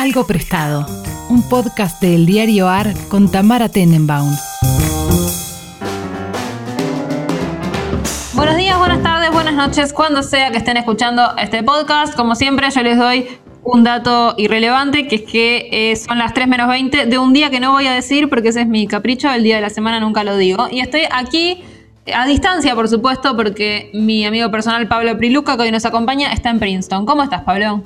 Algo Prestado, un podcast del diario AR con Tamara Tenenbaum. Buenos días, buenas tardes, buenas noches, cuando sea que estén escuchando este podcast. Como siempre, yo les doy un dato irrelevante, que es que eh, son las 3 menos 20 de un día que no voy a decir porque ese es mi capricho, el día de la semana nunca lo digo. Y estoy aquí a distancia, por supuesto, porque mi amigo personal Pablo Priluca, que hoy nos acompaña, está en Princeton. ¿Cómo estás, Pablo?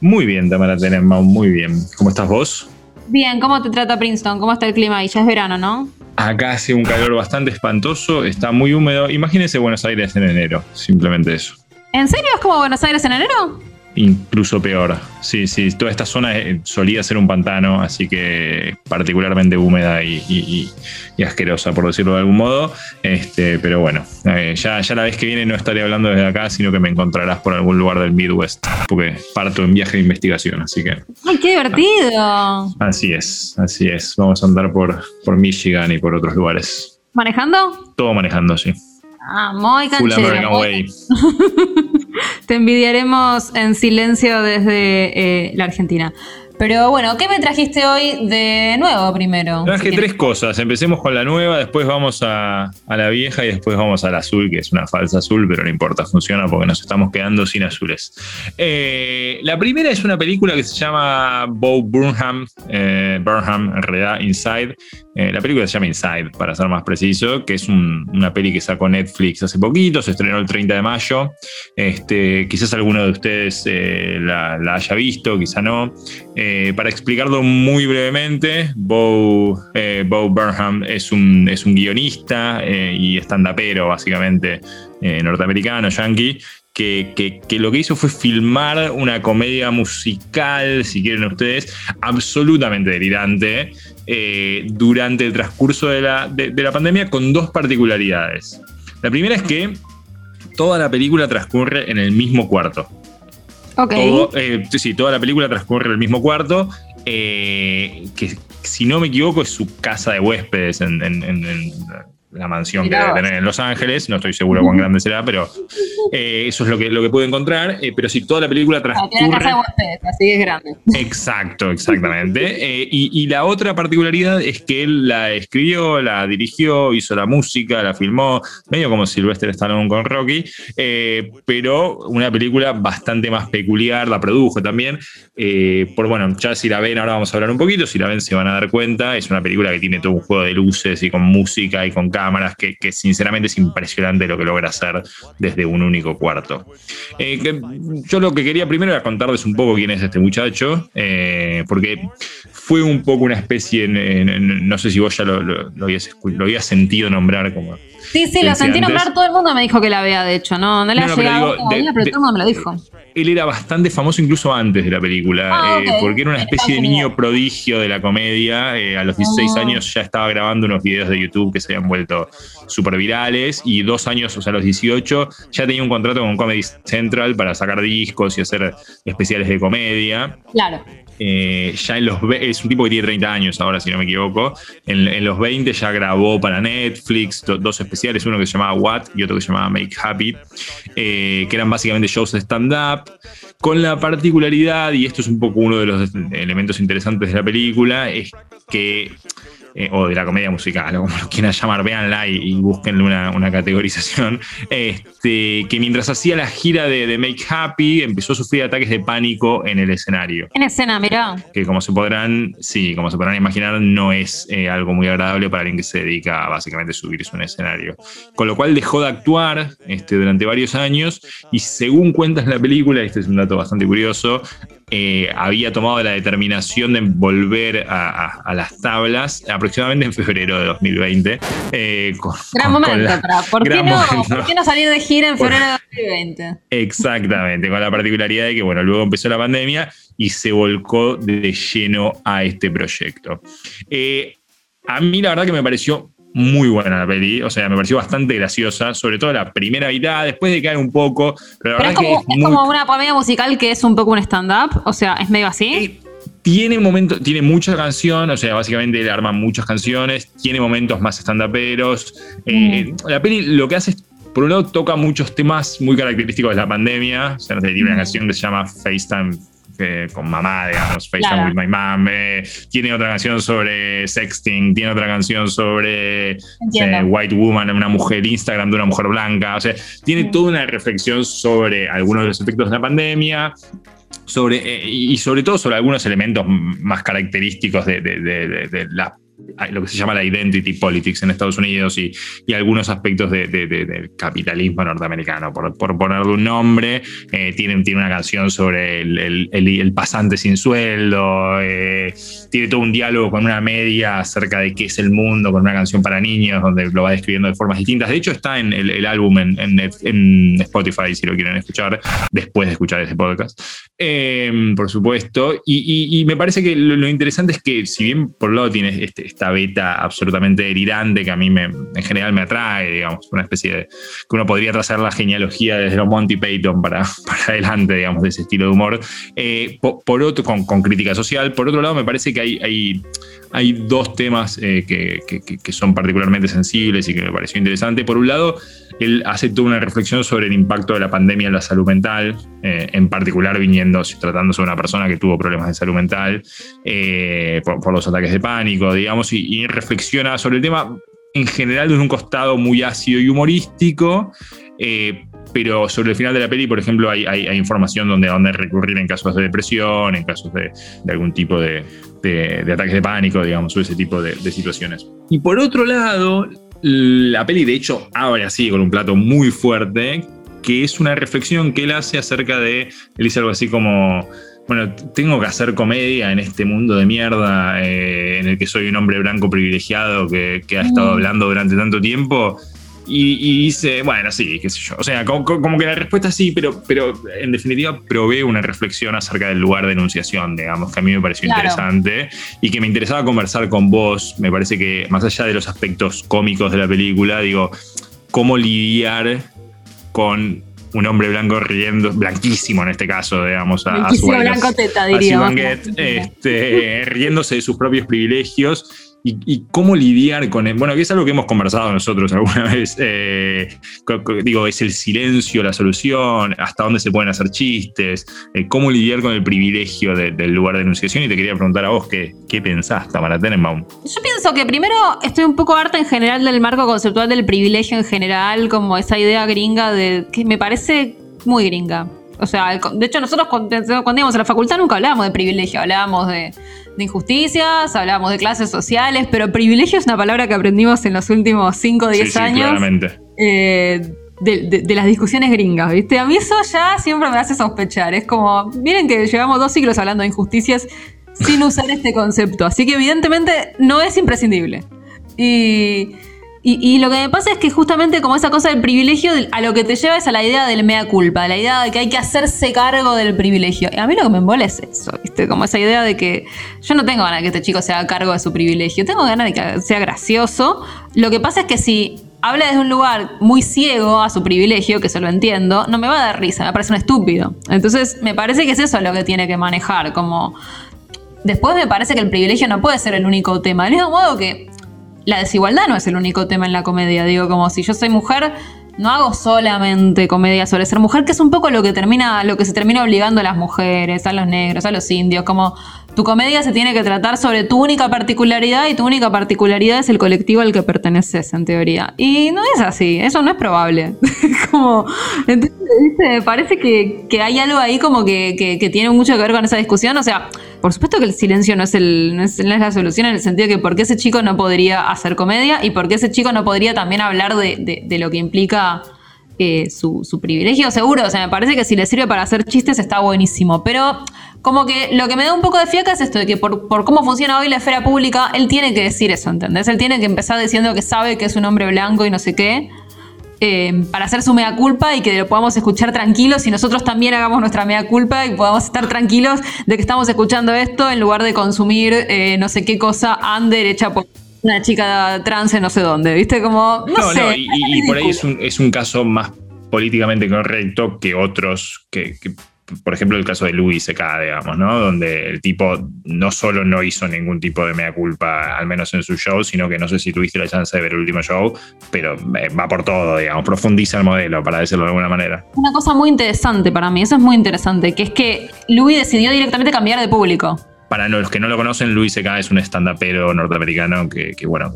Muy bien, Tamara Tenenbaum, muy bien. ¿Cómo estás vos? Bien, ¿cómo te trata Princeton? ¿Cómo está el clima ahí? Ya es verano, ¿no? Acá hace un calor bastante espantoso, está muy húmedo. Imagínese Buenos Aires en enero, simplemente eso. ¿En serio es como Buenos Aires en enero? Incluso peor. Sí, sí, toda esta zona eh, solía ser un pantano, así que particularmente húmeda y, asquerosa, por decirlo de algún modo. Este, pero bueno, eh, ya, ya la vez que viene no estaré hablando desde acá, sino que me encontrarás por algún lugar del Midwest, porque parto en viaje de investigación, así que... ¡Ay, qué divertido! Así es, así es. Vamos a andar por, por Michigan y por otros lugares. ¿Manejando? Todo manejando, sí. Ah, muy canchero. Te envidiaremos en silencio desde eh, la Argentina. Pero bueno, ¿qué me trajiste hoy de nuevo primero? Traje tres cosas. Empecemos con la nueva, después vamos a, la vieja y después vamos al azul, que es una falsa azul, pero no importa, funciona porque nos estamos quedando sin azules. Eh, la primera es una película que se llama Bo Burnham, eh, Burnham en realidad, Inside. Eh, la película se llama Inside, para ser más preciso, que es una peli que sacó Netflix hace poquito, se estrenó el 30 de mayo. Este, quizás alguno de ustedes la, la, haya visto, quizá no. Eh, para explicarlo muy brevemente, Bo, eh, Burnham es un, es un guionista eh, y estandapero, básicamente, norteamericano, yankee, que, que, lo que hizo fue filmar una comedia musical, si quieren ustedes, absolutamente delirante durante el transcurso de la, de la pandemia con dos particularidades. La primera es que toda la película transcurre en el mismo cuarto. Okay. Eh, sí, toda la película transcurre en el mismo cuarto, eh, que si no me equivoco es su casa de huéspedes en, la mansión que debe tener en Los Ángeles, no estoy seguro cuán grande será, pero eh, eso es lo que, lo que pude encontrar, eh, pero si toda la película transcurre... así es grande. Exacto, exactamente. Eh, y, la otra particularidad es que él la escribió, la dirigió, hizo la música, la filmó, medio como Sylvester Stallone con Rocky, pero una película bastante más peculiar, la produjo también, por bueno, ya si la ven, ahora vamos a hablar un poquito, si la ven se van a dar cuenta, es una película que tiene todo un juego de luces y con música y con cámaras, que, sinceramente es impresionante lo que logra hacer desde un único cuarto. Eh, yo lo que quería primero era contarles un poco quién es este muchacho, eh, porque fue un poco una especie, no sé si vos ya lo, lo, habías, sentido nombrar como... Sí, sí, lo sentí nombrar, todo el mundo me dijo que la vea, de hecho, no, no le ha llegado pero, todo el mundo me lo dijo. Él era bastante famoso incluso antes de la película, ah, eh, porque era una especie de niño prodigio de la comedia. a los 16 ah. años ya estaba grabando unos videos de YouTube que se habían vuelto súper virales y dos años, o sea, a los 18, ya tenía un contrato con Comedy Central para sacar discos y hacer especiales de comedia. Claro. Eh, ya en los es un tipo que tiene 30 años ahora, si no me equivoco. En, los 20 ya grabó para Netflix dos especiales, uno que se llamaba What y otro que se llamaba Make Happy, eh, que eran básicamente shows de stand-up, con la particularidad, y esto es un poco uno de los elementos interesantes de la película, es que eh, o de la comedia musical, o como lo quieran llamar, véanla y, y búsquenle una, categorización, este, que mientras hacía la gira de, Make Happy empezó a sufrir ataques de pánico en el escenario. En escena, mirá. Que como se podrán, sí, como se podrán imaginar, no es eh, algo muy agradable para alguien que se dedica a básicamente subirse a un escenario. Con lo cual dejó de actuar este, durante varios años y según cuentas la película, este es un dato bastante curioso, eh, había tomado la determinación de volver a, las tablas aproximadamente en febrero de 2020. Eh, gran momento, ¿por, qué no, salir de gira en febrero de 2020? Exactamente, con la particularidad de que bueno, luego empezó la pandemia y se volcó de lleno a este proyecto. Eh, a mí la verdad que me pareció muy buena la peli, o sea, me pareció bastante graciosa, sobre todo la primera mitad, después de caer un poco, pero la verdad es, como, que es, como una comedia musical que es un poco un stand-up, o sea, es medio así. Eh, tiene momentos, tiene muchas canciones, o sea, básicamente le arman muchas canciones, tiene momentos más stand-uperos. Eh, mm. La peli lo que hace es, por un lado, toca muchos temas muy característicos de la pandemia, o sea, tiene una mm. canción que se llama FaceTime con mamá, digamos, FaceTime with my mom. Eh, tiene otra canción sobre sexting, tiene otra canción sobre White Woman, una mujer, Instagram de una mujer blanca. O sea, tiene toda una reflexión sobre algunos de los efectos de la pandemia. Sobre, eh, y sobre todo sobre algunos elementos más característicos de, de, de, de la lo que se llama la identity politics en Estados Unidos y, algunos aspectos del capitalismo norteamericano. Por, por ponerle un nombre, eh, tiene, una canción sobre el, pasante sin sueldo, eh, tiene todo un diálogo con una media acerca de qué es el mundo, con una canción para niños, donde lo va describiendo de formas distintas. De hecho, está en el, álbum en, Spotify, si lo quieren escuchar, después de escuchar este podcast, eh, por supuesto. Y, me parece que lo, interesante es que, si bien por un lado tiene este beta absolutamente delirante que a mí me, en general me atrae, digamos, una especie de que uno podría trazar la genealogía desde los Monty Python para, adelante, digamos, de ese estilo de humor. Eh, por, otro, con, crítica social. Por otro lado, me parece que hay, hay dos temas eh, que, son particularmente sensibles y que me pareció interesante. Por un lado, él hace toda una reflexión sobre el impacto de la pandemia en la salud mental, eh, en particular viniendo, tratándose de una persona que tuvo problemas de salud mental eh, por, los ataques de pánico, digamos, y, reflexiona sobre el tema en general desde un costado muy ácido y humorístico, pero sobre el final de la peli, por ejemplo, hay, información donde, donde recurrir en casos de depresión, en casos de, algún tipo de, ataques de pánico, digamos, o ese tipo de, situaciones. Y por otro lado, la peli, de hecho, abre así con un plato muy fuerte, que es una reflexión que él hace acerca de. Él dice algo así como. Bueno, tengo que hacer comedia en este mundo de mierda eh, en el que soy un hombre blanco privilegiado que, que ha estado mm. hablando durante tanto tiempo. Y, dice, bueno, sí, qué sé yo. O sea, como, que la respuesta sí, pero, pero en definitiva provee una reflexión acerca del lugar de enunciación, digamos, que a mí me pareció interesante y que me interesaba conversar con vos. Me parece que, más allá de los aspectos cómicos de la película, digo, cómo lidiar con un hombre blanco riendo, blanquísimo en este caso, digamos, a, a su blanco teta, diría. este, riéndose de sus propios privilegios y, cómo lidiar con él. Bueno, que es algo que hemos conversado nosotros alguna vez. Eh, digo, es el silencio la solución, hasta dónde se pueden hacer chistes, eh, cómo lidiar con el privilegio del lugar de enunciación. Y te quería preguntar a vos qué, qué pensás, Tamara Tenenbaum. Yo pienso que primero estoy un poco harta en general del marco conceptual del privilegio en general, como esa idea gringa de que me parece muy gringa. O sea, de hecho nosotros cuando, íbamos a la facultad nunca hablábamos de privilegio, hablábamos de, injusticias, hablábamos de clases sociales, pero privilegio es una palabra que aprendimos en los últimos 5 o 10 años. Eh, de, las discusiones gringas, ¿viste? A mí eso ya siempre me hace sospechar. Es como, miren que llevamos dos siglos hablando de injusticias sin usar este concepto. Así que evidentemente no es imprescindible. Y y, lo que me pasa es que justamente como esa cosa del privilegio, a lo que te lleva es a la idea del mea culpa, la idea de que hay que hacerse cargo del privilegio. Y a mí lo que me embola es eso, ¿viste? Como esa idea de que yo no tengo ganas de que este chico se haga cargo de su privilegio, tengo ganas de que sea gracioso. Lo que pasa es que si habla desde un lugar muy ciego a su privilegio, que se lo entiendo, no me va a dar risa, me parece un estúpido. Entonces me parece que es eso lo que tiene que manejar, como... Después me parece que el privilegio no puede ser el único tema. Del mismo modo que la desigualdad no es el único tema en la comedia. Digo, como si yo soy mujer, no hago solamente comedia sobre ser mujer, que es un poco lo que termina, lo que se termina obligando a las mujeres, a los negros, a los indios, como tu comedia se tiene que tratar sobre tu única particularidad y tu única particularidad es el colectivo al que perteneces, en teoría. Y no es así, eso no es probable. como, entonces, parece que, hay algo ahí como que, que, tiene mucho que ver con esa discusión. O sea, por supuesto que el silencio no es, el, no es, la solución en el sentido de que por qué ese chico no podría hacer comedia y por qué ese chico no podría también hablar de, de lo que implica eh, su, privilegio, seguro. O sea, me parece que si le sirve para hacer chistes está buenísimo. Pero como que lo que me da un poco de fiaca es esto de que por, cómo funciona hoy la esfera pública, él tiene que decir eso, ¿entendés? Él tiene que empezar diciendo que sabe que es un hombre blanco y no sé qué. Eh, para hacer su mea culpa y que lo podamos escuchar tranquilos y nosotros también hagamos nuestra mea culpa y podamos estar tranquilos de que estamos escuchando esto en lugar de consumir eh, no sé qué cosa under hecha por una chica trans en no sé dónde, ¿viste? Como, no, sé. y, por ahí es un, es un caso más políticamente correcto que otros que, por ejemplo, el caso de Louis C.K., digamos, ¿no? Donde el tipo no solo no hizo ningún tipo de mea culpa, al menos en su show, sino que no sé si tuviste la chance de ver el último show, pero eh, va por todo, digamos, profundiza el modelo, para decirlo de alguna manera. Una cosa muy interesante para mí, eso es muy interesante, que es que Louis decidió directamente cambiar de público para los que no lo conocen, Luis C.K. es un stand-upero norteamericano que, bueno,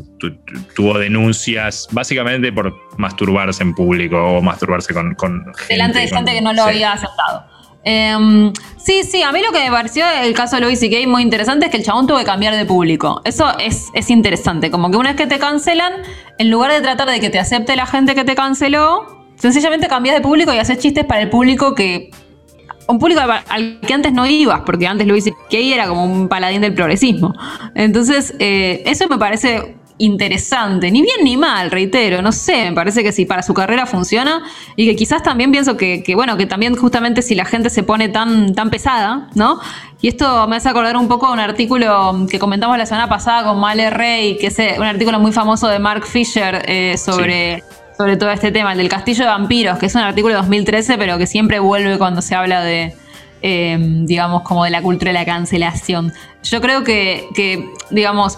tuvo denuncias básicamente por masturbarse en público o masturbarse con, con Delante de gente que no lo había aceptado. Em, sí, sí, a mí lo que me pareció el caso de Louis C.K. muy interesante es que el chabón tuvo que cambiar de público. Eso es, es interesante. Como que una vez que te cancelan, en lugar de tratar de que te acepte la gente que te canceló, sencillamente cambias de público y haces chistes para el público que un público al que antes no ibas, porque antes Luis Kay era como un paladín del progresismo. Entonces, eh, eso me parece interesante, ni bien ni mal, reitero, no sé, me parece que sí, para su carrera funciona y que quizás también pienso que, bueno, que también justamente si la gente se pone tan, tan pesada, ¿no? Y esto me hace acordar un poco un artículo que comentamos la semana pasada con Male Rey, que es eh, un artículo muy famoso de Mark Fisher eh, sobre sobre todo este tema, el del Castillo de Vampiros, que es un artículo de 2013, pero que siempre vuelve cuando se habla de, em, digamos, como de la cultura de la cancelación. Yo creo que, digamos,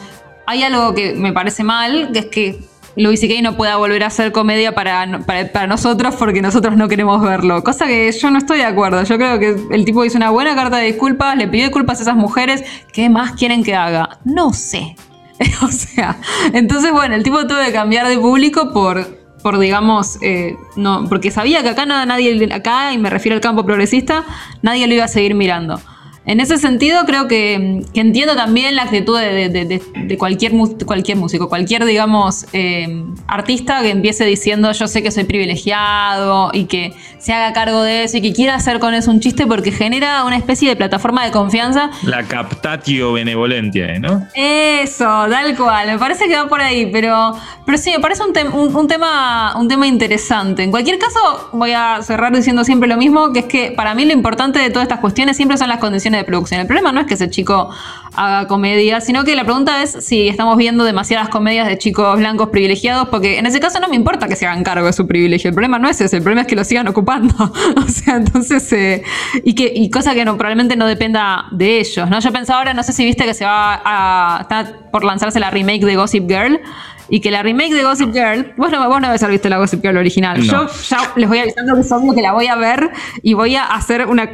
hay algo que me parece mal, que es que Louis C.K. no pueda volver a hacer comedia para, para, nosotros porque nosotros no queremos verlo. Cosa que yo no estoy de acuerdo. Yo creo que el tipo hizo una buena carta de disculpas, le pidió disculpas a esas mujeres. ¿Qué más quieren que haga? No sé. o sea, entonces, bueno, el tipo tuvo que cambiar de público por por digamos, eh, no, porque sabía que acá nada, nadie, acá, y me refiero al campo progresista, nadie lo iba a seguir mirando. En ese sentido, creo que, entiendo también la actitud de, cualquier, cualquier músico, cualquier, digamos, eh, artista que empiece diciendo yo sé que soy privilegiado y que se haga cargo de eso y que quiera hacer con eso un chiste porque genera una especie de plataforma de confianza. La captatio benevolentia, ¿no? Eso, tal cual. Me parece que va por ahí, pero, pero sí, me parece un, un, tema, un tema interesante. En cualquier caso, voy a cerrar diciendo siempre lo mismo, que es que para mí lo importante de todas estas cuestiones siempre son las condiciones de producción. El problema no es que ese chico haga comedia, sino que la pregunta es si estamos viendo demasiadas comedias de chicos blancos privilegiados, porque en ese caso no me importa que se hagan cargo de su privilegio. El problema no es ese, el problema es que lo sigan ocupando. o sea, entonces, eh, y, que, y cosa que no, probablemente no dependa de ellos, ¿no? Yo pensaba ahora, no sé si viste que se va a. está por lanzarse la remake de Gossip Girl y que la remake de Gossip Girl, vos no, vos no debes haber visto la Gossip Girl original. Yo ya les voy avisando que que la voy a ver y voy a hacer una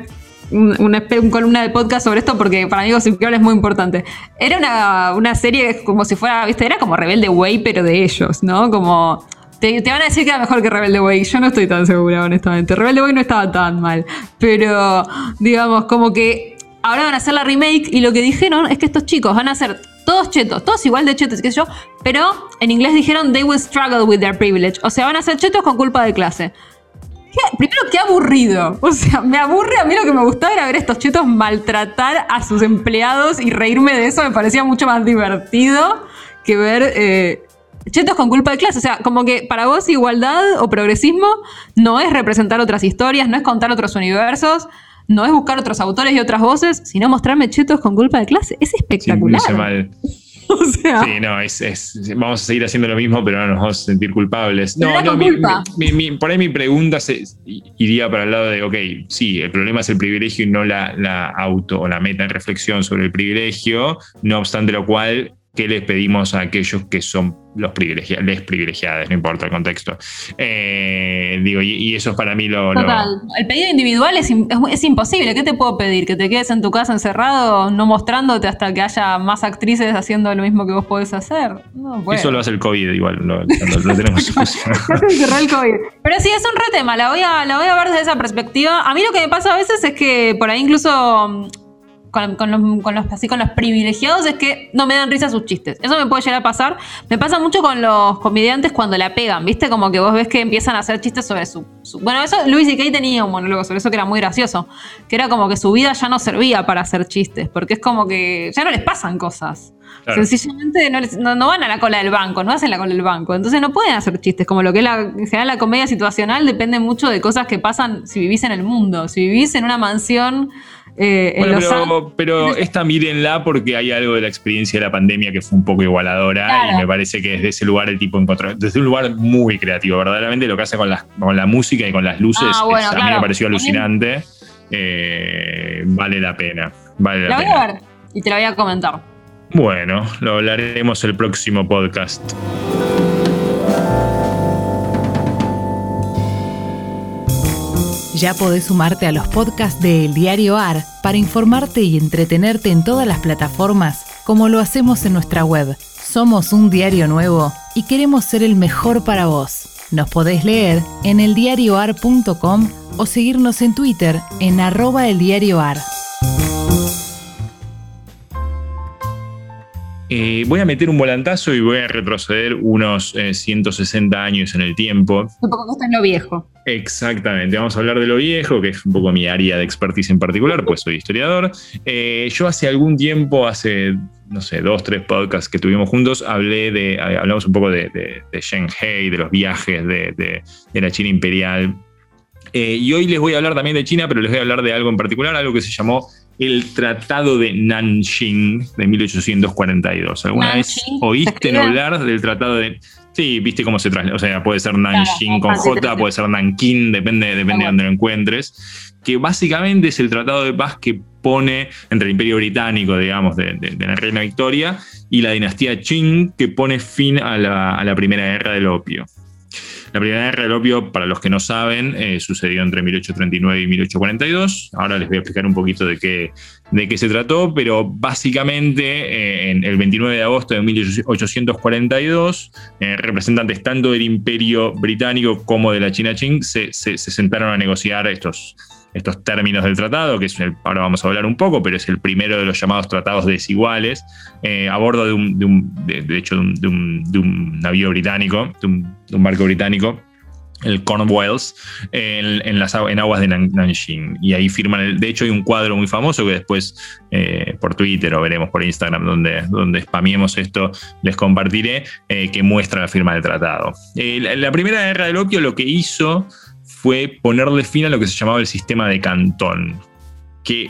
una, columna de podcast sobre esto porque para mí Gossip es muy importante. Era una, una serie como si fuera, viste, era como Rebelde Way, pero de ellos, ¿no? Como te, van a decir que era mejor que Rebelde Way. Yo no estoy tan segura, honestamente. Rebelde Way no estaba tan mal. Pero, digamos, como que ahora van a hacer la remake y lo que dijeron es que estos chicos van a ser todos chetos, todos igual de chetos, qué yo, pero en inglés dijeron they will struggle with their privilege. O sea, van a ser chetos con culpa de clase primero, qué aburrido. O sea, me aburre. A mí lo que me gustaba era ver a estos chetos maltratar a sus empleados y reírme de eso. Me parecía mucho más divertido que ver eh, chetos con culpa de clase. O sea, como que para vos igualdad o progresismo no es representar otras historias, no es contar otros universos. No es buscar otros autores y otras voces, sino mostrarme chetos con culpa de clase. Es espectacular. o sea. Sí, no, es, vamos a seguir haciendo lo mismo, pero no nos vamos a sentir culpables. No, no, por ahí mi pregunta se, iría para el lado de, ok, sí, el problema es el privilegio y no la, la auto o la meta reflexión sobre el privilegio, no obstante lo cual ¿Qué les pedimos a aquellos que son los privilegiados, les privilegiados, no importa el contexto? Eh, digo, y, eso es para mí lo. Total. El pedido individual es, es, imposible. ¿Qué te puedo pedir? ¿Que te quedes en tu casa encerrado, no mostrándote hasta que haya más actrices haciendo lo mismo que vos podés hacer? Eso lo hace el COVID, igual. Lo, lo, tenemos Pero sí, es un re tema. La voy, a, la voy a ver desde esa perspectiva. A mí lo que me pasa a veces es que por ahí incluso con, los, así con los privilegiados es que no me dan risa sus chistes. Eso me puede llegar a pasar. Me pasa mucho con los comediantes cuando la pegan, ¿viste? Como que vos ves que empiezan a hacer chistes sobre su. bueno, eso Luis y Kay tenía un monólogo sobre eso que era muy gracioso. Que era como que su vida ya no servía para hacer chistes, porque es como que ya no les pasan cosas. Sencillamente no, van a la cola del banco, no hacen la cola del banco. Entonces no pueden hacer chistes. Como lo que es la, en general la comedia situacional depende mucho de cosas que pasan si vivís en el mundo. Si vivís en una mansión eh, bueno, pero, esta mírenla porque hay algo de la experiencia de la pandemia que fue un poco igualadora y me parece que desde ese lugar el tipo encontró, desde un lugar muy creativo, verdaderamente lo que hace con la, con la música y con las luces, ah, a mí me pareció alucinante. eh, vale la pena. Vale la, voy a ver y te la voy a comentar. Bueno, lo hablaremos el próximo podcast. Ya podés sumarte a los podcasts de El Diario AR para informarte y entretenerte en todas las plataformas, como lo hacemos en nuestra web. Somos un diario nuevo y queremos ser el mejor para vos. Nos podés leer en eldiarioar.com o seguirnos en Twitter en arroba eldiarioar. Eh, voy a meter un volantazo y voy a retroceder unos 160 eh, años en el tiempo. Un poco está en lo viejo. Exactamente, vamos a hablar de lo viejo, que es un poco mi área de expertise en particular, pues soy historiador. Eh, yo hace algún tiempo, hace, no sé, dos, tres podcasts que tuvimos juntos, hablé de, hablamos un poco de, de, Shanghai, de los viajes de, la China imperial. y hoy les voy a hablar también de China, pero les voy a hablar de algo en particular, algo que se llamó el Tratado de Nanjing de 1842. ¿Alguna vez oíste hablar del Tratado de... Sí, viste cómo se traslada. O sea, puede ser Nanjing con J, puede ser Nankin, depende, depende de dónde lo encuentres. Que básicamente es el tratado de paz que pone entre el Imperio Británico, digamos, de, la Reina Victoria, y la dinastía Qing, que pone fin a la, a la Primera Guerra del Opio. La primera guerra del opio, para los que no saben, eh, sucedió entre 1839 y 1842. Ahora les voy a explicar un poquito de qué, de qué se trató, pero básicamente eh, el 29 de agosto de 1842, eh, representantes tanto del Imperio Británico como de la China Qing se, se sentaron a negociar estos estos términos del tratado, que es ahora vamos a hablar un poco, pero es el primero de los llamados tratados desiguales, eh, a bordo de un, de, hecho, de un, navío británico, de un, barco británico, el Cornwalls, en, en aguas de Nanjing. Y ahí firman, de hecho hay un cuadro muy famoso que después eh, por Twitter o veremos por Instagram donde, donde spamiemos esto, les compartiré, eh, que muestra la firma del tratado. la primera guerra del opio lo que hizo fue ponerle fin a lo que se llamaba el sistema de cantón, que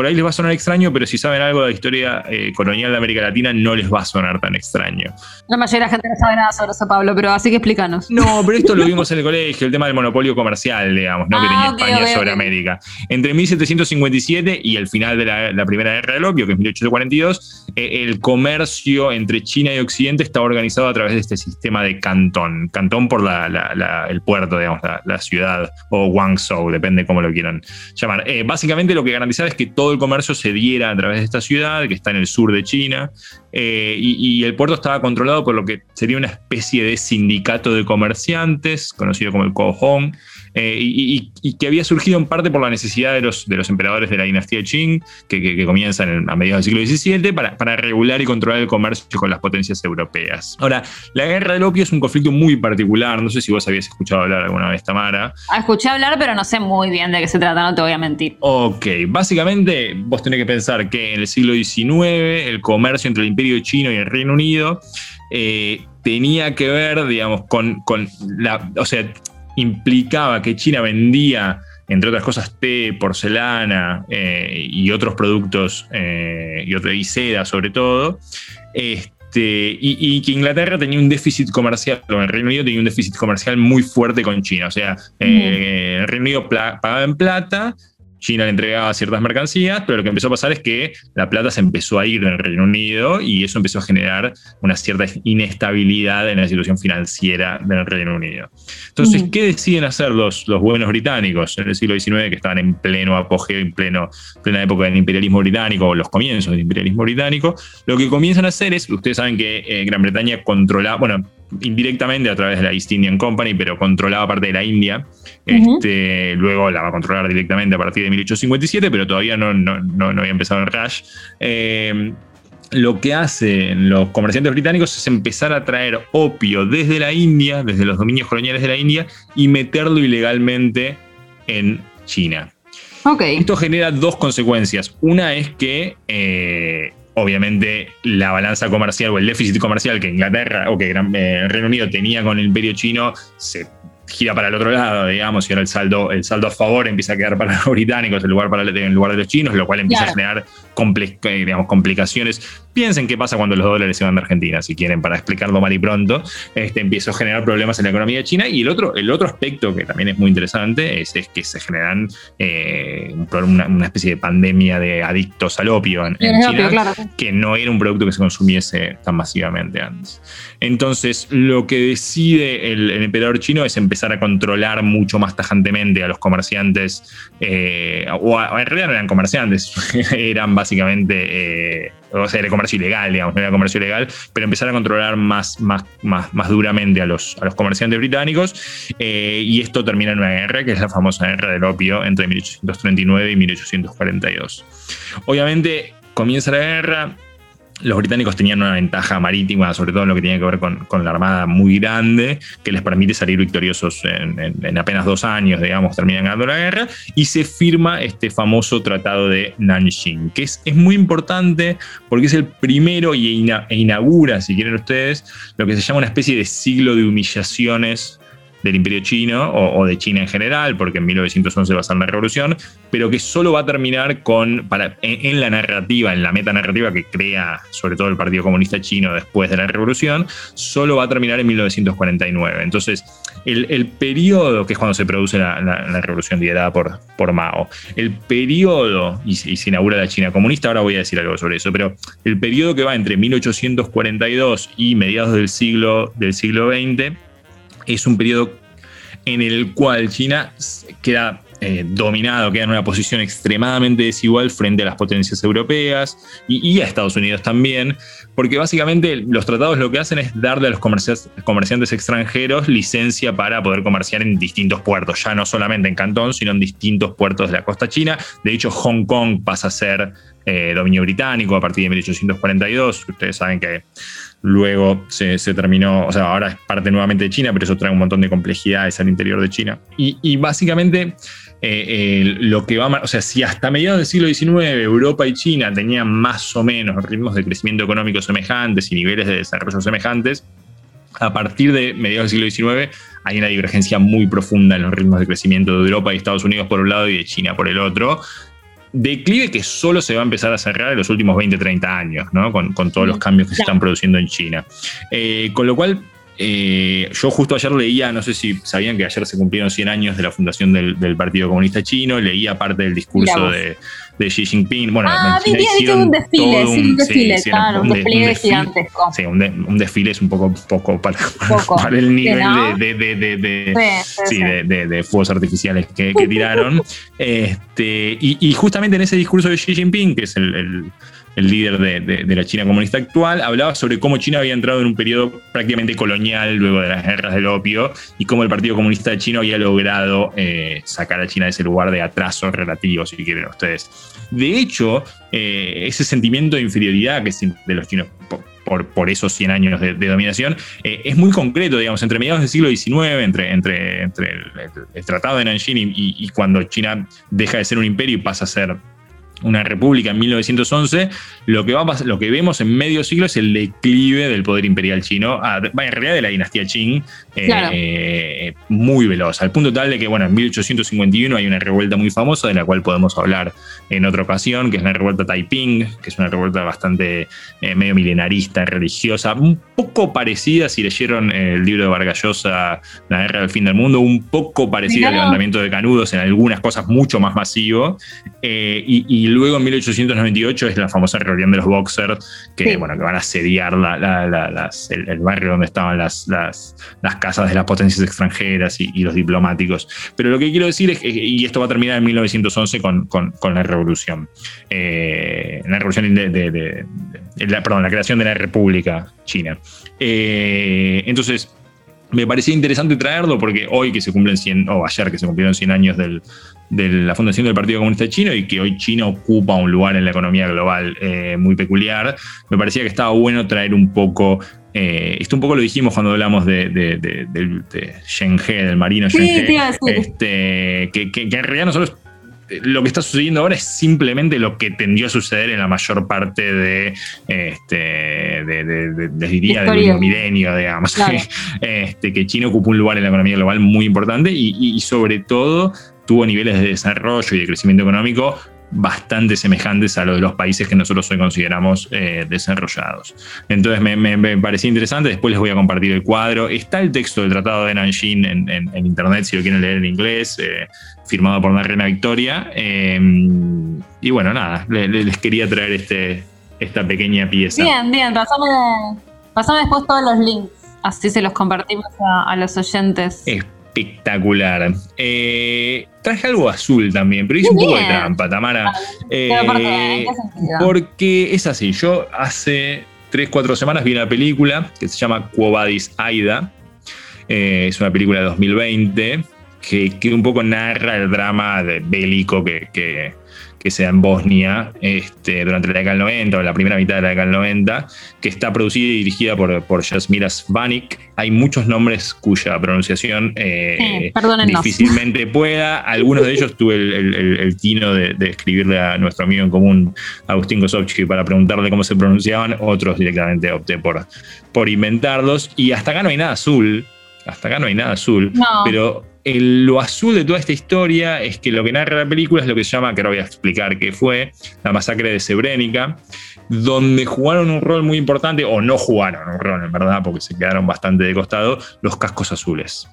por ahí les va a sonar extraño, pero si saben algo de la historia eh, colonial de América Latina, no les va a sonar tan extraño. La mayoría de la gente no sabe nada sobre eso, Pablo, pero así que explícanos. No, pero esto lo vimos en el colegio, el tema del monopolio comercial, digamos, ¿no? que ah, tenía España sobre América. Entre 1757 y el final de la, Primera Guerra del Opio, que es 1842, eh, el comercio entre China y Occidente estaba organizado a través de este sistema de cantón. Cantón por el puerto, digamos, la, ciudad, o Guangzhou, depende cómo lo quieran llamar. Eh, básicamente lo que garantizaba es que todo el comercio se diera a través de esta ciudad, que está en el sur de China, eh, y, el puerto estaba controlado por lo que sería una especie de sindicato de comerciantes, conocido como el Kohong, eh, y, que había surgido en parte por la necesidad de los, de los emperadores de la dinastía Qing, que, comienzan a mediados del siglo XVII, para, para, regular y controlar el comercio con las potencias europeas. Ahora, la guerra del opio es un conflicto muy particular, no sé si vos habías escuchado hablar alguna vez, Tamara. Ah, escuché hablar, pero no sé muy bien de qué se trata, no te voy a mentir. Ok, básicamente vos tenés que pensar que en el siglo XIX el comercio entre el imperio chino y el Reino Unido eh, tenía que ver, digamos, con, con la, o sea, implicaba que China vendía, entre otras cosas, té, porcelana eh, y otros productos, eh, y, otra, y seda sobre todo, este, y, que Inglaterra tenía un déficit comercial, o el Reino Unido tenía un déficit comercial muy fuerte con China. O sea, eh, el Reino Unido pagaba en plata China le entregaba ciertas mercancías, pero lo que empezó a pasar es que la plata se empezó a ir del Reino Unido y eso empezó a generar una cierta inestabilidad en la situación financiera del Reino Unido. Entonces, ¿qué deciden hacer los, los buenos británicos en el siglo XIX, que estaban en pleno apogeo, en pleno, plena época del imperialismo británico, o los comienzos del imperialismo británico? Lo que comienzan a hacer es, ustedes saben que eh, Gran Bretaña controlaba, bueno, indirectamente a través de la East Indian Company, pero controlaba parte de la India. este, luego la va a controlar directamente a partir de 1857, pero todavía no, no, había empezado el Rush. Eh, lo que hacen los comerciantes británicos es empezar a traer opio desde la India, desde los dominios coloniales de la India, y meterlo ilegalmente en China. Esto genera dos consecuencias. Una es que eh, obviamente la balanza comercial o el déficit comercial que Inglaterra o que el eh, Reino Unido tenía con el imperio chino se gira para el otro lado, digamos, y ahora el saldo, el saldo a favor empieza a quedar para los británicos en lugar, para, en lugar de los chinos, lo cual empieza a generar eh, digamos, complicaciones Piensen qué pasa cuando los dólares se van de Argentina, si quieren, para explicarlo mal y pronto. Este, empezó a generar problemas en la economía de China. Y el otro, el otro aspecto que también es muy interesante es, que se generan eh, una, especie de pandemia de adictos al opio en, China, que no era un producto que se consumiese tan masivamente antes. Entonces, lo que decide el, emperador chino es empezar a controlar mucho más tajantemente a los comerciantes, eh, o, en realidad no eran comerciantes, eran básicamente... Eh, o sea, era comercio ilegal, digamos, no era comercio ilegal, pero empezar a controlar más, más, más, más duramente a los, a los comerciantes británicos. Eh, y esto termina en una guerra, que es la famosa guerra del opio entre 1839 y 1842. Obviamente comienza la guerra, los británicos tenían una ventaja marítima, sobre todo en lo que tenía que ver con, la armada muy grande, que les permite salir victoriosos en, apenas dos años, digamos, terminan ganando la guerra, y se firma este famoso tratado de Nanjing, que es, es muy importante porque es el primero y e inaugura, si quieren ustedes, lo que se llama una especie de siglo de humillaciones del imperio chino o, de China en general, porque en 1911 va a ser la revolución, pero que solo va a terminar con, en, la narrativa, en la metanarrativa que crea sobre todo el Partido Comunista Chino después de la revolución, solo va a terminar en 1949. Entonces, el, periodo, que es cuando se produce la, revolución liderada por, por Mao, el periodo, y, y se inaugura la China comunista, ahora voy a decir algo sobre eso, pero el periodo que va entre 1842 y mediados del siglo, del siglo XX, es un periodo en el cual China queda eh, dominado, queda en una posición extremadamente desigual frente a las potencias europeas y, a Estados Unidos también, porque básicamente los tratados lo que hacen es darle a los comerciantes extranjeros licencia para poder comerciar en distintos puertos, ya no solamente en Cantón, sino en distintos puertos de la costa china. De hecho, Hong Kong pasa a ser eh, dominio británico a partir de 1842. Ustedes saben que Luego se, terminó, o sea, ahora es parte nuevamente de China, pero eso trae un montón de complejidades al interior de China. Y, básicamente eh, lo que va, o sea, si hasta mediados del siglo XIX Europa y China tenían más o menos ritmos de crecimiento económico semejantes y niveles de desarrollo semejantes, a partir de mediados del siglo XIX hay una divergencia muy profunda en los ritmos de crecimiento de Europa y Estados Unidos por un lado y de China por el otro declive que solo se va a empezar a cerrar en los últimos 20, 30 años, ¿no? con, todos los cambios que se están produciendo en China. Eh, con lo cual, eh, yo justo ayer leía, no sé si sabían que ayer se cumplieron 100 años de la fundación del, Partido Comunista Chino, leía parte del discurso de, Xi Jinping. Bueno, ah, vi, un desfile, un, sí, un desfile, sí, un, desfile gigantesco. Sí, un, desfile es un poco poco para, para el nivel de, de, de, fuegos artificiales que, tiraron. este, y, justamente en ese discurso de Xi Jinping, que es el el líder de, la China comunista actual, hablaba sobre cómo China había entrado en un periodo prácticamente colonial luego de las guerras del opio y cómo el Partido Comunista de China había logrado eh, sacar a China de ese lugar de atraso relativo, si quieren ustedes. De hecho, eh, ese sentimiento de inferioridad que de los chinos por, esos 100 años de, dominación, eh, es muy concreto, digamos, entre mediados del siglo XIX, entre, entre, entre el, Tratado de Nanjing y, cuando China deja de ser un imperio y pasa a ser una república en 1911, lo que, va lo que vemos en medio siglo es el declive del poder imperial chino, en realidad de la dinastía Qing, eh, muy veloz, al punto tal de que, bueno, en 1851 hay una revuelta muy famosa de la cual podemos hablar en otra ocasión, que es la revuelta Taiping, que es una revuelta bastante eh, medio milenarista, religiosa, un poco parecida, si leyeron el libro de Vargas Llosa, La guerra del fin del mundo, un poco parecida al levantamiento de Canudos, en algunas cosas mucho más masivo, eh, y luego en 1898 es la famosa rebelión de los boxers, que, bueno, que van a asediar el, barrio donde estaban las, las, casas de las potencias extranjeras y, los diplomáticos. Pero lo que quiero decir es que, y esto va a terminar en 1911 con, la revolución, eh, la revolución de, la, perdón, la creación de la República China. Eh, entonces, me parecía interesante traerlo porque hoy que se cumplen 100, o ayer que se cumplieron 100 años del, de la fundación del Partido Comunista Chino y que hoy China ocupa un lugar en la economía global eh, muy peculiar, me parecía que estaba bueno traer un poco, eh, esto un poco lo dijimos cuando hablamos de, de, de, de Shen He, del marino Shen He, este, que, que, en realidad nosotros lo que está sucediendo ahora es simplemente lo que tendió a suceder en la mayor parte de, este, de, les diría, del milenio, digamos. Este, que China ocupa un lugar en la economía global muy importante y, y sobre todo tuvo niveles de desarrollo y de crecimiento económico bastante semejantes a lo de los países que nosotros hoy consideramos eh, desarrollados. Entonces me, parecía interesante, después les voy a compartir el cuadro. Está el texto del Tratado de Nanjing en, internet si lo quieren leer en inglés, eh, firmado por la reina Victoria. Em, y bueno, nada, les, quería traer este, esta pequeña pieza. Bien, bien, pasame, después todos los links, así se los compartimos a, los oyentes espectacular. Eh, traje algo azul también, pero hice un poco de trampa, Tamara. Eh, porque es así, yo hace 3, 4 semanas vi una película que se llama Cuobadis Aida. Eh, es una película de 2020 que, que, un poco narra el drama de bélico que, que sea en Bosnia este, durante la década del 90 o la primera mitad de la década del 90, que está producida y dirigida por, por Jasmira Svanik. Hay muchos nombres cuya pronunciación eh, difícilmente pueda. Algunos de ellos tuve el, tino de, escribirle a nuestro amigo en común, Agustín Kosovsky, para preguntarle cómo se pronunciaban. Otros directamente opté por, por inventarlos. Y hasta acá no hay nada azul. Hasta acá no hay nada azul. Pero lo azul de toda esta historia es que lo que narra la película es lo que se llama, que ahora voy a explicar qué fue, la masacre de Srebrenica, donde jugaron un rol muy importante, o no jugaron un rol en verdad, porque se quedaron bastante de costado, los cascos azules.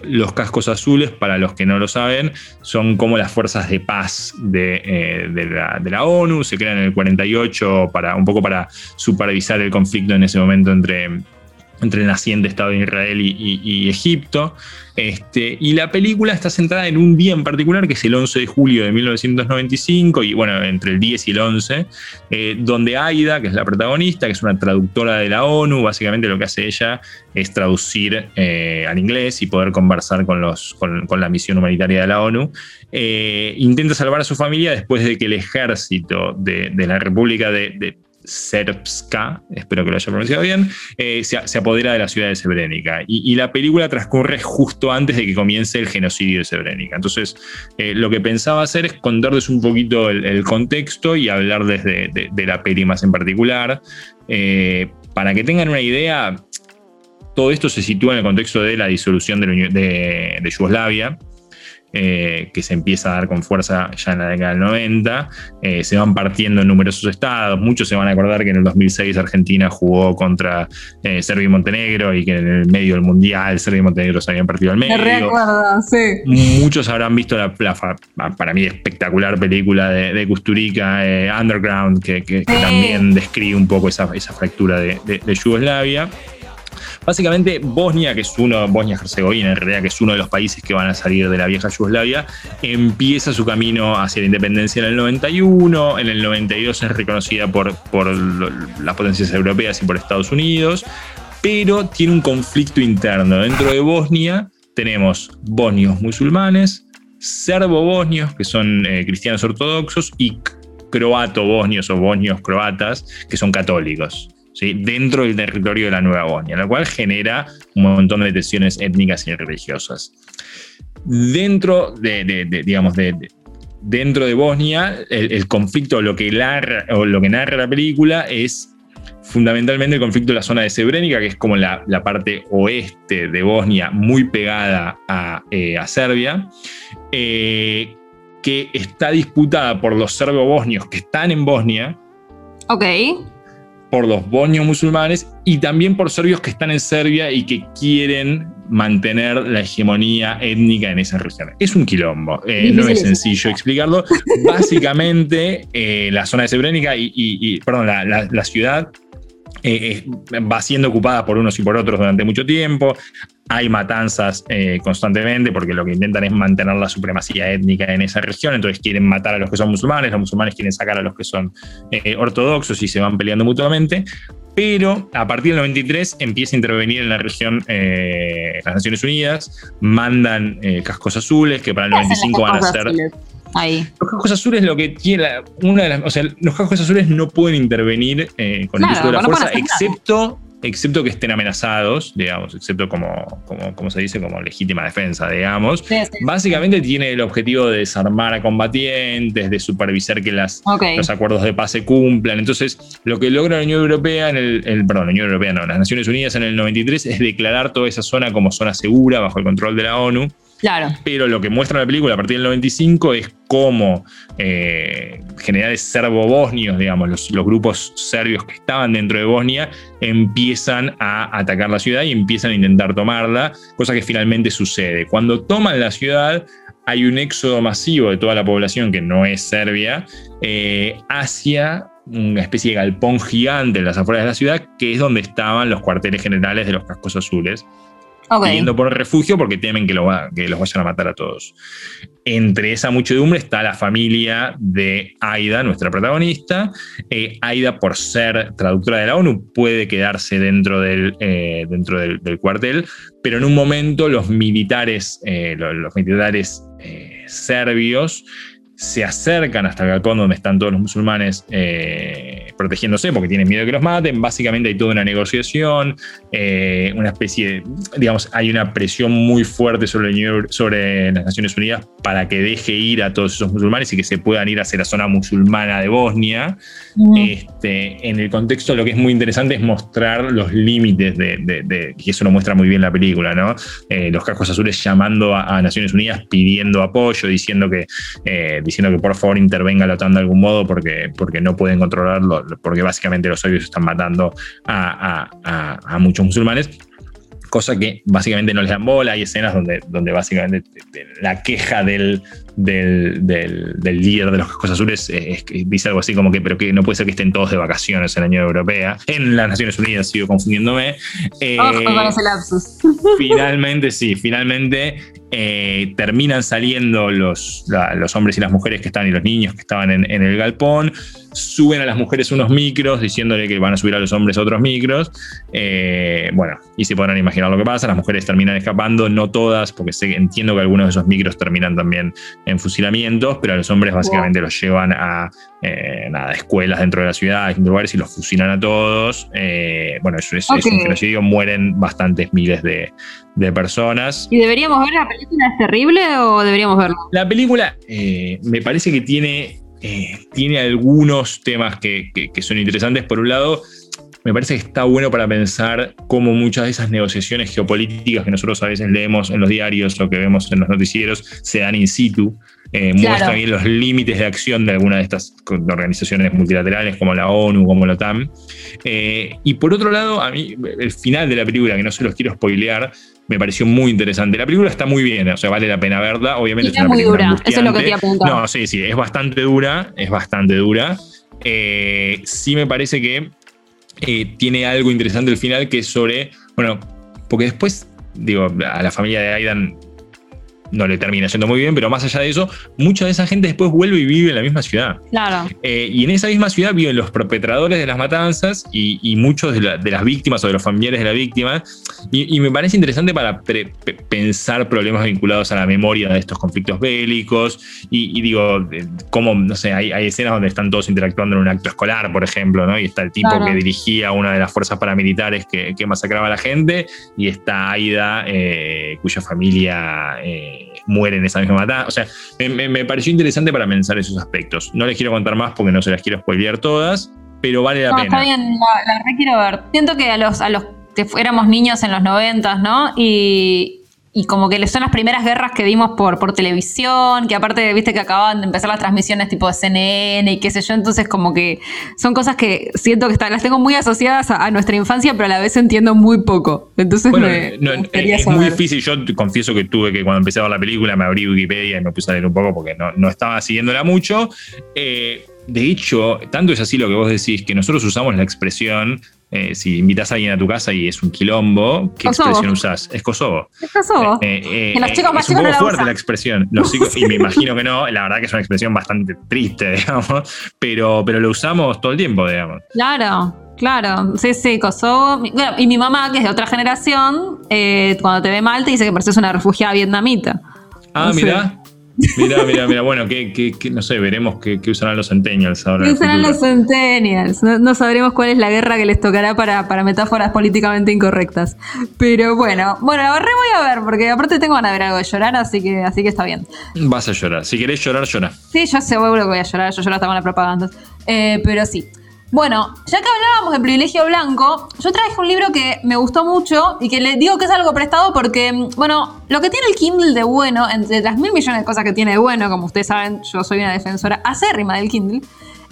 Los cascos azules, para los que no lo saben, son como las fuerzas de paz de, eh, la, de, la, ONU, se crean en el 48 para, un poco para supervisar el conflicto en ese momento entre, entre el naciente Estado de Israel y, Egipto. Este, y la película está centrada en un día en particular, que es el 11 de julio de 1995, y bueno, entre el 10 y el 11, eh, donde Aida, que es la protagonista, que es una traductora de la ONU, básicamente lo que hace ella es traducir eh, al inglés y poder conversar con, los, con, la misión humanitaria de la ONU, eh, intenta salvar a su familia después de que el ejército de, la República de Serbska, espero que lo haya pronunciado bien, eh, se, apodera de la ciudad de Srebrenica. Y, la película transcurre justo antes de que comience el genocidio de Srebrenica. Entonces, eh, lo que pensaba hacer es contarles un poquito el, contexto y hablar desde de, la peli más en particular. Eh, para que tengan una idea, todo esto se sitúa en el contexto de la disolución de Yugoslavia. Eh, que se empieza a dar con fuerza ya en la década del 90. Eh, se van partiendo en numerosos estados. Muchos se van a acordar que en el 2006 Argentina jugó contra eh, Serbia y Montenegro y que en el medio del Mundial Serbia y Montenegro se habían partido al medio. Me recuerdo, sí. Muchos habrán visto la, para mí espectacular película de, de Kusturica, Underground, que, también describe un poco esa, fractura de Yugoslavia. Básicamente, Bosnia, que es uno, Bosnia-Herzegovina en realidad, que es uno de los países que van a salir de la vieja Yugoslavia, empieza su camino hacia la independencia en el 91, en el 92 es reconocida por, las potencias europeas y por Estados Unidos, pero tiene un conflicto interno. Dentro de Bosnia tenemos bosnios musulmanes, serbo-bosnios, que son eh, cristianos ortodoxos, y croato-bosnios o bosnios croatas, que son católicos dentro del territorio de la Nueva Bosnia, lo cual genera un montón de tensiones étnicas y religiosas. Dentro de, digamos, dentro de Bosnia, el, conflicto lo que, o lo que narra la película es fundamentalmente el conflicto de la zona de Srebrenica, que es como la, parte oeste de Bosnia, muy pegada a, eh, Serbia, eh, que está disputada por los serbo-bosnios que están en Bosnia. Ok por los bosnios musulmanes y también por serbios que están en Serbia y que quieren mantener la hegemonía étnica en esa región. Es un quilombo, eh, no es sencillo explicarlo. Básicamente, eh, la zona de Srebrenica y, perdón, la, ciudad eh, va siendo ocupada por unos y por otros durante mucho tiempo. Hay matanzas eh, constantemente porque lo que intentan es mantener la supremacía étnica en esa región, entonces quieren matar a los que son musulmanes, los musulmanes quieren sacar a los que son eh, ortodoxos y se van peleando mutuamente. Pero a partir del 93 empieza a intervenir en la región eh, las Naciones Unidas, mandan cascos azules que para el 95 van a ser... Los cascos azules lo que tiene una de las, o sea, los cascos azules no pueden intervenir con el uso de la fuerza, excepto excepto que estén amenazados, digamos, excepto como, como, se dice, como legítima defensa, digamos. Básicamente tiene el objetivo de desarmar a combatientes, de supervisar que las, los acuerdos de paz se cumplan. Entonces, lo que logra la Unión Europea, en el, perdón, la Unión Europea no, las Naciones Unidas en el 93 es declarar toda esa zona como zona segura bajo el control de la ONU. Claro. Pero lo que muestra la película a partir del 95 es cómo eh, generales serbo-bosnios, digamos, los, grupos serbios que estaban dentro de Bosnia, empiezan a atacar la ciudad y empiezan a intentar tomarla, cosa que finalmente sucede. Cuando toman la ciudad, hay un éxodo masivo de toda la población que no es serbia eh, hacia una especie de galpón gigante en las afueras de la ciudad, que es donde estaban los cuarteles generales de los cascos azules pidiendo por refugio porque temen que, que, los vayan a matar a todos. Entre esa muchedumbre está la familia de Aida, nuestra protagonista. Eh, Aida, por ser traductora de la ONU, puede quedarse dentro del, eh, dentro del, cuartel, pero en un momento los militares, eh, los, militares serbios se acercan hasta el galpón donde están todos los musulmanes eh, protegiéndose porque tienen miedo de que los maten. Básicamente hay toda una negociación, eh, una especie de, digamos, hay una presión muy fuerte sobre, sobre las Naciones Unidas para que deje ir a todos esos musulmanes y que se puedan ir hacia la zona musulmana de Bosnia. este, en el contexto lo que es muy interesante es mostrar los límites de, que eso lo muestra muy bien la película, ¿no? Eh, los cascos azules llamando a, Naciones Unidas pidiendo apoyo, diciendo que diciendo que por favor intervenga la OTAN de algún modo porque, porque no pueden controlarlo, porque básicamente los serbios están matando a, muchos musulmanes cosa que básicamente no les dan bola. Hay escenas donde, donde básicamente la queja del, del, líder de los cascos azules es, dice algo así como que, pero que no puede ser que estén todos de vacaciones en la Unión Europea. En las Naciones Unidas sigo confundiéndome. Eh, lapsus. Finalmente, sí, finalmente eh, terminan saliendo los, los, hombres y las mujeres que estaban y los niños que estaban en, el galpón, suben a las mujeres unos micros diciéndole que van a subir a los hombres otros micros. Eh, bueno, y se podrán imaginar lo que pasa, las mujeres terminan escapando, no todas, porque sé, entiendo que algunos de esos micros terminan también en fusilamientos, pero a los hombres básicamente los llevan a eh, nada, escuelas dentro de la ciudad, a lugares y los fusilan a todos. bueno, eso es, es un genocidio, mueren bastantes miles de, de personas. ¿Y deberíamos ver la película? ¿Es terrible o deberíamos verla? La película eh, me parece que tiene, eh, tiene algunos temas que, que, son interesantes. Por un lado, me parece que está bueno para pensar cómo muchas de esas negociaciones geopolíticas que nosotros a veces leemos en los diarios o que vemos en los noticieros se dan in situ. Eh, muestra bien los límites de acción de alguna de estas organizaciones multilaterales como la ONU, como la OTAN. y por otro lado, a mí el final de la película, que no se los quiero spoilear, me pareció muy interesante. La película está muy bien, o sea, vale la pena verla. Obviamente es, una muy dura, eso es lo que te apuntar. No, sí, sí, es bastante dura, es bastante dura. Eh, sí me parece que eh, tiene algo interesante el final que es sobre, bueno, porque después, digo, a la familia de Aidan no le termina yendo muy bien, pero más allá de eso, mucha de esa gente después vuelve y vive en la misma ciudad. Claro. Eh, y en esa misma ciudad viven los perpetradores de las matanzas y, muchos de, las víctimas o de los familiares de la víctima. Y, me parece interesante para pensar problemas vinculados a la memoria de estos conflictos bélicos. Y, digo, cómo, no sé, hay, escenas donde están todos interactuando en un acto escolar, por ejemplo, ¿no? Y está el tipo que dirigía una de las fuerzas paramilitares que, masacraba a la gente, y está Aida, eh, cuya familia. Eh, muere en esa misma matanza. O sea, me, pareció interesante para pensar esos aspectos. No les quiero contar más porque no se las quiero spoilear todas, pero vale la pena. Está bien, la, la, quiero ver. Siento que a los, a los que éramos niños en los noventas, ¿no? Y, y como que son las primeras guerras que vimos por, por televisión, que aparte, viste que acababan de empezar las transmisiones tipo de CNN y qué sé yo, entonces como que son cosas que siento que las tengo muy asociadas a, nuestra infancia, pero a la vez entiendo muy poco. Entonces me, es muy difícil, yo confieso que tuve que cuando empecé a ver la película me abrí Wikipedia y me puse a leer un poco porque no, no estaba siguiéndola mucho. Eh, de hecho, tanto es así lo que vos decís, que nosotros usamos la expresión eh, si invitas a alguien a tu casa y es un quilombo, ¿qué expresión usás? Es Kosovo. Es Kosovo. Eh, eh, los chicos más es un poco fuerte la expresión. y me imagino que no, la verdad que es una expresión bastante triste, digamos, pero, pero lo usamos todo el tiempo, digamos. Claro. Claro, sí, sí, Kosovo. y mi mamá, que es de otra generación, cuando te ve mal, te dice que pareces una refugiada vietnamita. Ah, mira. Mira, mira, mira, bueno, que, no sé, veremos qué, usarán los Centennials ahora. ¿Qué usarán los Centennials? No, sabremos cuál es la guerra que les tocará para, para metáforas políticamente incorrectas. Pero bueno, bueno, re voy a ver, porque aparte tengo ganas de ver algo de llorar, así que, así que está bien. Vas a llorar. Si querés llorar, llora. Sí, yo seguro que voy a llorar, yo lloro hasta con la propaganda. Eh, pero sí. Bueno, ya que hablábamos de privilegio blanco, yo traje un libro que me gustó mucho y que le digo que es algo prestado porque, bueno, lo que tiene el Kindle de bueno, entre las mil millones de cosas que tiene de bueno, como ustedes saben, yo soy una defensora acérrima del Kindle,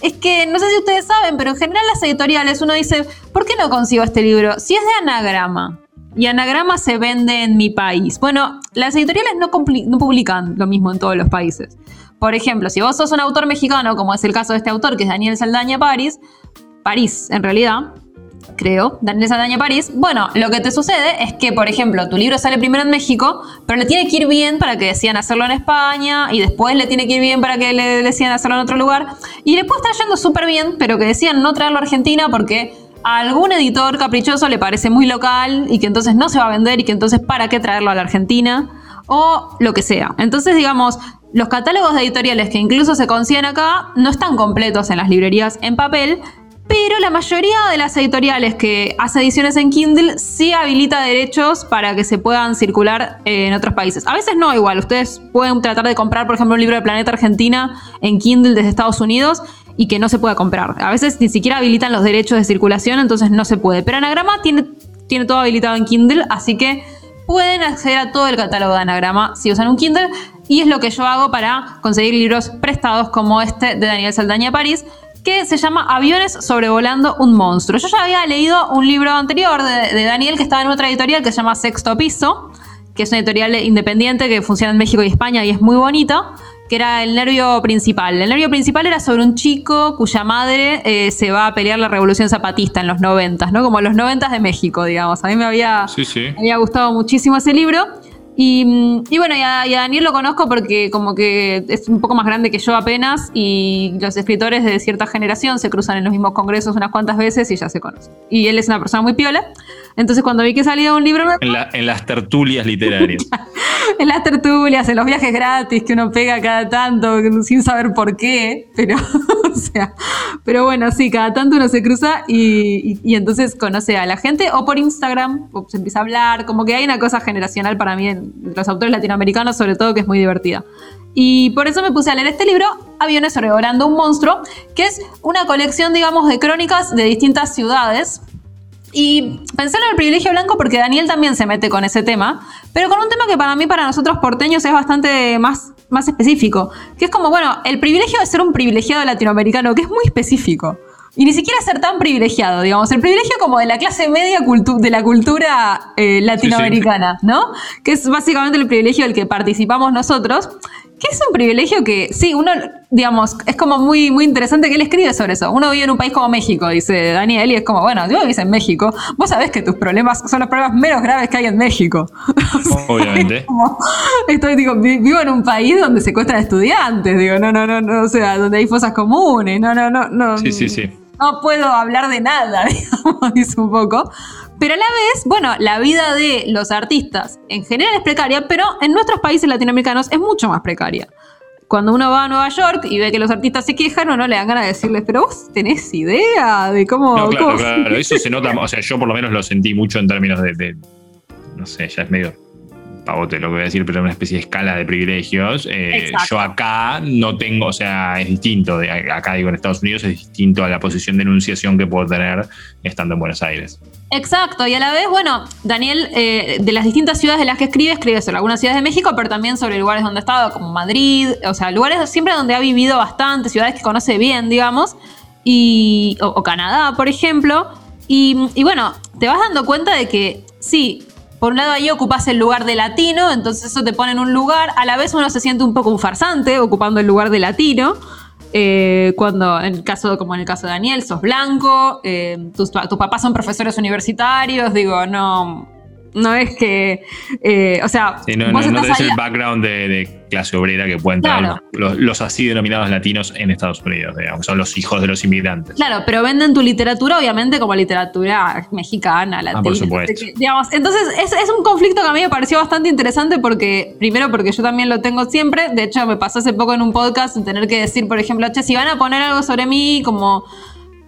es que no sé si ustedes saben, pero en general las editoriales uno dice, ¿por qué no consigo este libro? Si es de anagrama y anagrama se vende en mi país. Bueno, las editoriales no, no publican lo mismo en todos los países. Por ejemplo, si vos sos un autor mexicano, como es el caso de este autor, que es Daniel Saldaña París, París en realidad, creo, Daniel Saldaña París, bueno, lo que te sucede es que, por ejemplo, tu libro sale primero en México, pero le tiene que ir bien para que decidan hacerlo en España, y después le tiene que ir bien para que le decidan hacerlo en otro lugar, y puede estar yendo súper bien, pero que decían no traerlo a Argentina porque a algún editor caprichoso le parece muy local y que entonces no se va a vender y que entonces para qué traerlo a la Argentina o lo que sea. Entonces, digamos, los catálogos de editoriales que incluso se consiguen acá no están completos en las librerías en papel, pero la mayoría de las editoriales que hace ediciones en Kindle sí habilita derechos para que se puedan circular en otros países. A veces no igual, ustedes pueden tratar de comprar, por ejemplo, un libro de Planeta Argentina en Kindle desde Estados Unidos y que no se pueda comprar. A veces ni siquiera habilitan los derechos de circulación, entonces no se puede. Pero Anagrama tiene, tiene todo habilitado en Kindle, así que pueden acceder a todo el catálogo de Anagrama si usan un Kindle y es lo que yo hago para conseguir libros prestados como este de Daniel Saldaña París, que se llama Aviones sobrevolando un monstruo. Yo ya había leído un libro anterior de, Daniel que estaba en otra editorial que se llama Sexto Piso, que es una editorial independiente que funciona en México y España y es muy bonita que era el nervio principal. El nervio principal era sobre un chico cuya madre eh, se va a pelear la revolución zapatista en los noventas, ¿no? Como los noventas de México, digamos. A mí me había, Me había gustado muchísimo ese libro. Y, bueno, y a, Daniel lo conozco porque como que es un poco más grande que yo apenas y los escritores de cierta generación se cruzan en los mismos congresos unas cuantas veces y ya se conocen. Y él es una persona muy piola. Entonces cuando vi que salía un libro... En, en las tertulias literarias. en las tertulias, en los viajes gratis que uno pega cada tanto sin saber por qué, pero, o sea, pero bueno, sí, cada tanto uno se cruza y, y, entonces conoce a la gente o por Instagram, o se empieza a hablar, como que hay una cosa generacional para mí en los autores latinoamericanos sobre todo que es muy divertida. Y por eso me puse a leer este libro, Aviones sobrevolando un monstruo, que es una colección, digamos, de crónicas de distintas ciudades y pensé en el privilegio blanco porque Daniel también se mete con ese tema, pero con un tema que para mí, para nosotros porteños, es bastante más, más específico. Que es como, bueno, el privilegio de ser un privilegiado latinoamericano, que es muy específico. Y ni siquiera ser tan privilegiado, digamos, el privilegio como de la clase media de la cultura eh, latinoamericana, ¿no? Que es básicamente el privilegio del que participamos nosotros que es un privilegio que, sí, uno, digamos, es como muy, muy interesante que él escribe sobre eso. Uno vive en un país como México, dice Daniel, y es como, bueno, yo vivís en México, vos sabés que tus problemas son los problemas menos graves que hay en México. Obviamente. estoy, digo, vivo en un país donde secuestran estudiantes, digo, no, no, no, no, o sea, donde hay fosas comunes, no, no, no, no. Sí, sí, sí. No puedo hablar de nada, digamos, dice un poco. Pero a la vez, bueno, la vida de los artistas en general es precaria, pero en nuestros países latinoamericanos es mucho más precaria. Cuando uno va a Nueva York y ve que los artistas se quejan, uno le dan ganas de decirles, pero vos tenés idea de cómo... No, claro, claro, eso se nota, o sea, yo por lo menos lo sentí mucho en términos de, no sé, ya es medio pavote lo que voy a decir, pero una especie de escala de privilegios. Eh, yo acá no tengo, o sea, es distinto, de, acá digo en Estados Unidos, es distinto a la posición de enunciación que puedo tener estando en Buenos Aires. Exacto, y a la vez, bueno, Daniel, eh, de las distintas ciudades de las que escribe, escribe sobre algunas ciudades de México, pero también sobre lugares donde ha estado, como Madrid, o sea, lugares siempre donde ha vivido bastante, ciudades que conoce bien, digamos, y, o, Canadá, por ejemplo. Y, y, bueno, te vas dando cuenta de que sí, por un lado ahí ocupas el lugar de latino, entonces eso te pone en un lugar, a la vez uno se siente un poco un farsante ocupando el lugar de latino. Eh, cuando, en el caso, como en el caso de Daniel, sos blanco, eh, tus, papás son profesores universitarios, digo, no, no es que, eh, o sea, no, no, tenés el background de, clase obrera que pueden tener los, así denominados latinos en Estados Unidos, digamos, son los hijos de los inmigrantes. Claro, pero venden tu literatura obviamente como literatura mexicana, latina. Ah, por supuesto. digamos, entonces es, es, un conflicto que a mí me pareció bastante interesante porque, primero porque yo también lo tengo siempre, de hecho me pasó hace poco en un podcast en tener que decir, por ejemplo, che, si van a poner algo sobre mí como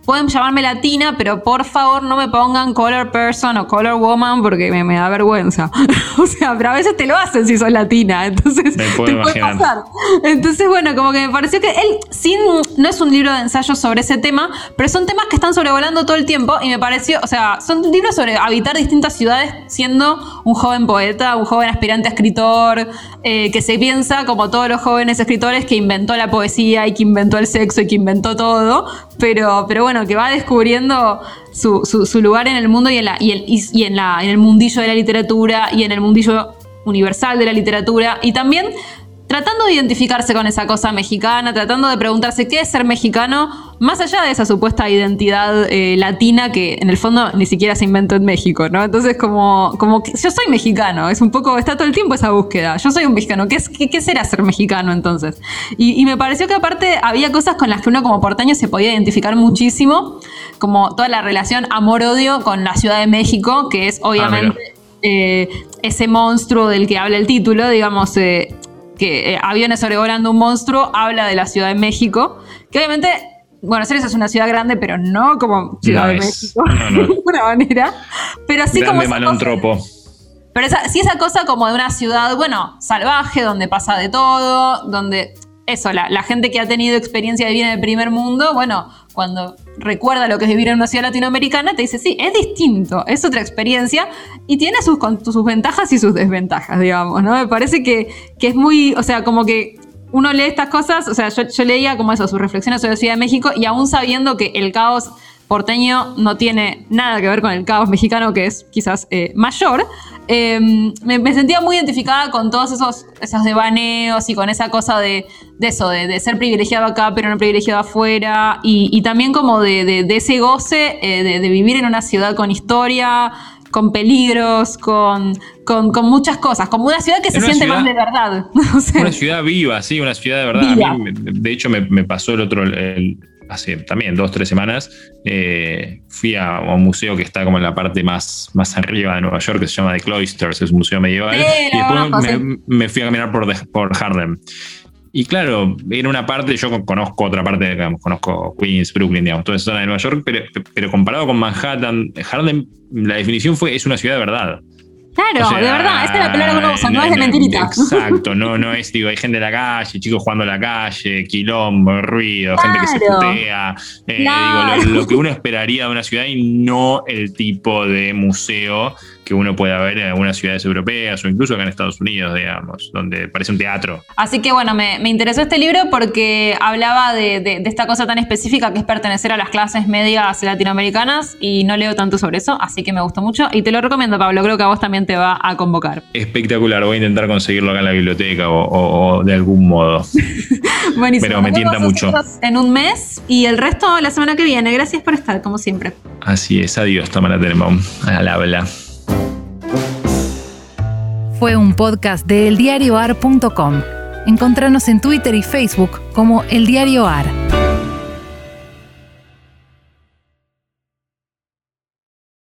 Pueden llamarme latina, pero por favor no me pongan color person o color woman porque me, da vergüenza. o sea, pero a veces te lo hacen si sos latina, entonces me puedo te puede pasar. Entonces, bueno, como que me pareció que él, sin, no es un libro de ensayos sobre ese tema, pero son temas que están sobrevolando todo el tiempo y me pareció, o sea, son libros sobre habitar distintas ciudades siendo un joven poeta, un joven aspirante a escritor, eh, que se piensa como todos los jóvenes escritores que inventó la poesía y que inventó el sexo y que inventó todo, pero, pero bueno, que va descubriendo su, lugar en el mundo y en, la, y en, la, en el mundillo de la literatura y en el mundillo universal de la literatura. Y también tratando de identificarse con esa cosa mexicana, tratando de preguntarse qué es ser mexicano, más allá de esa supuesta identidad eh, latina que en el fondo ni siquiera se inventó en México, ¿no? Entonces, como, como yo soy mexicano, es un poco, está todo el tiempo esa búsqueda. Yo soy un mexicano, ¿qué, es, qué, será ser mexicano entonces? Y, me pareció que aparte había cosas con las que uno como porteño se podía identificar muchísimo, como toda la relación amor-odio con la Ciudad de México, que es obviamente. Ah, eh, ese monstruo del que habla el título, digamos, eh, que eh, aviones sobrevolando un monstruo, habla de la Ciudad de México, que obviamente Buenos Aires es una ciudad grande, pero no como Ciudad de México, de alguna manera. Pero sí como. malontropo. pero esa, sí esa cosa como de una ciudad, bueno, salvaje, donde pasa de todo, donde. Eso, la, gente que ha tenido experiencia de vida en el primer mundo, bueno, cuando recuerda lo que es vivir en una ciudad latinoamericana, te dice, sí, es distinto, es otra experiencia y tiene sus, sus ventajas y sus desventajas, digamos, ¿no? Me parece que, que es muy, o sea, como que uno lee estas cosas, o sea, yo, leía como eso, sus reflexiones sobre la Ciudad de México y aún sabiendo que el caos porteño no tiene nada que ver con el caos mexicano, que es quizás eh, mayor, Em, me, sentía muy identificada con todos esos, esos devaneos y con esa cosa de, eso, de, ser privilegiado acá pero no privilegiado afuera, y, también como de, ese goce eh, de, vivir en una ciudad con historia, con peligros, con, con, muchas cosas, como una ciudad que se siente más de verdad. una ciudad viva, sí, una ciudad de verdad. de hecho, me, pasó el otro, hace también dos, tres semanas, eh, fui a, un museo que está como en la parte más, más arriba de Nueva York, que se llama The Cloisters, es un museo medieval. y después me, fui a caminar por, por Harlem. Y claro, en una parte, yo conozco otra parte, digamos, conozco Queens, Brooklyn, digamos, toda esa zona de Nueva York, pero, pero comparado con Manhattan, Harlem, la definición fue, es una ciudad de verdad. Claro, de verdad, esta es la palabra que uno usa, no, es de mentirita. Exacto, no, no es, digo, hay gente en la calle, chicos jugando en la calle, quilombo, ruido, gente que se putea. Eh, digo, lo, que uno esperaría de una ciudad y no el tipo de museo que uno pueda ver en algunas ciudades europeas o incluso acá en Estados Unidos, digamos, donde parece un teatro. Así que bueno, me, interesó este libro porque hablaba de, esta cosa tan específica que es pertenecer a las clases medias latinoamericanas y no leo tanto sobre eso, así que me gustó mucho y te lo recomiendo, Pablo, creo que a vos también te va a convocar. Espectacular, voy a intentar conseguirlo acá en la biblioteca o, de algún modo. Buenísimo. Pero me tienta mucho. En un mes y el resto la semana que viene. Gracias por estar, como siempre. Así es, adiós, Tamara Tenenbaum. Al habla fue un podcast de eldiarioar.com. Encontranos en Twitter y Facebook como El AR.